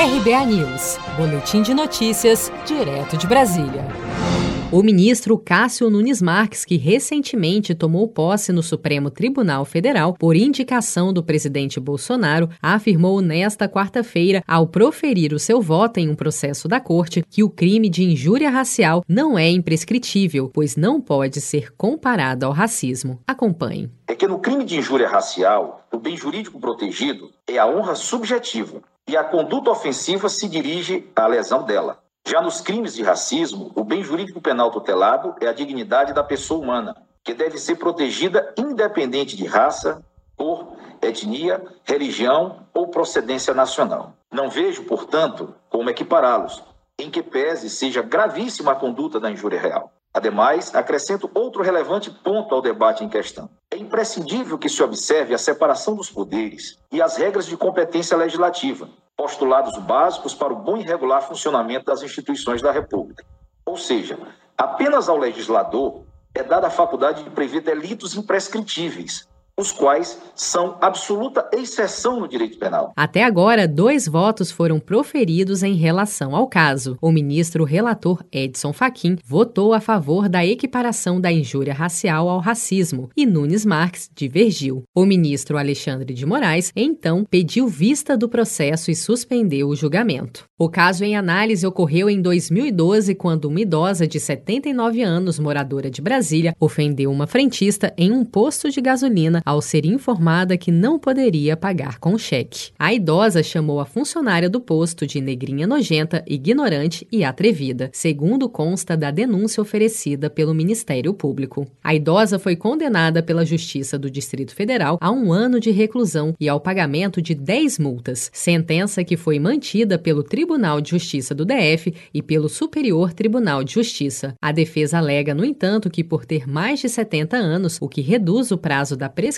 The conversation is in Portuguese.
RBA News, Boletim de Notícias, direto de Brasília. O ministro Cássio Nunes Marques, que recentemente tomou posse no Supremo Tribunal Federal por indicação do presidente Bolsonaro, afirmou nesta quarta-feira, ao proferir o seu voto em um processo da corte, que o crime de injúria racial não é imprescritível, pois não pode ser comparado ao racismo. Acompanhe. É que no crime de injúria racial, o bem jurídico protegido é a honra subjetiva e a conduta ofensiva se dirige à lesão dela. Já nos crimes de racismo, o bem jurídico penal tutelado é a dignidade da pessoa humana, que deve ser protegida independente de raça, cor, etnia, religião ou procedência nacional. Não vejo, portanto, como equipará-los, em que pese seja gravíssima a conduta da injúria real. Ademais, acrescento outro relevante ponto ao debate em questão. É imprescindível que se observe a separação dos poderes e as regras de competência legislativa, postulados básicos para o bom e regular funcionamento das instituições da República. Ou seja, apenas ao legislador é dada a faculdade de prever delitos imprescritíveis, os quais são absoluta exceção no direito penal. Até agora, dois votos foram proferidos em relação ao caso. O ministro relator Edson Fachin votou a favor da equiparação da injúria racial ao racismo e Nunes Marques divergiu. O ministro Alexandre de Moraes, então, pediu vista do processo e suspendeu o julgamento. O caso em análise ocorreu em 2012, quando uma idosa de 79 anos, moradora de Brasília, ofendeu uma frentista em um posto de gasolina ao ser informada que não poderia pagar com cheque. A idosa chamou a funcionária do posto de negrinha nojenta, ignorante e atrevida, segundo consta da denúncia oferecida pelo Ministério Público. A idosa foi condenada pela Justiça do Distrito Federal a um ano de reclusão e ao pagamento de 10 multas, sentença que foi mantida pelo Tribunal de Justiça do DF e pelo Superior Tribunal de Justiça. A defesa alega, no entanto, que por ter mais de 70 anos, o que reduz o prazo da prescrição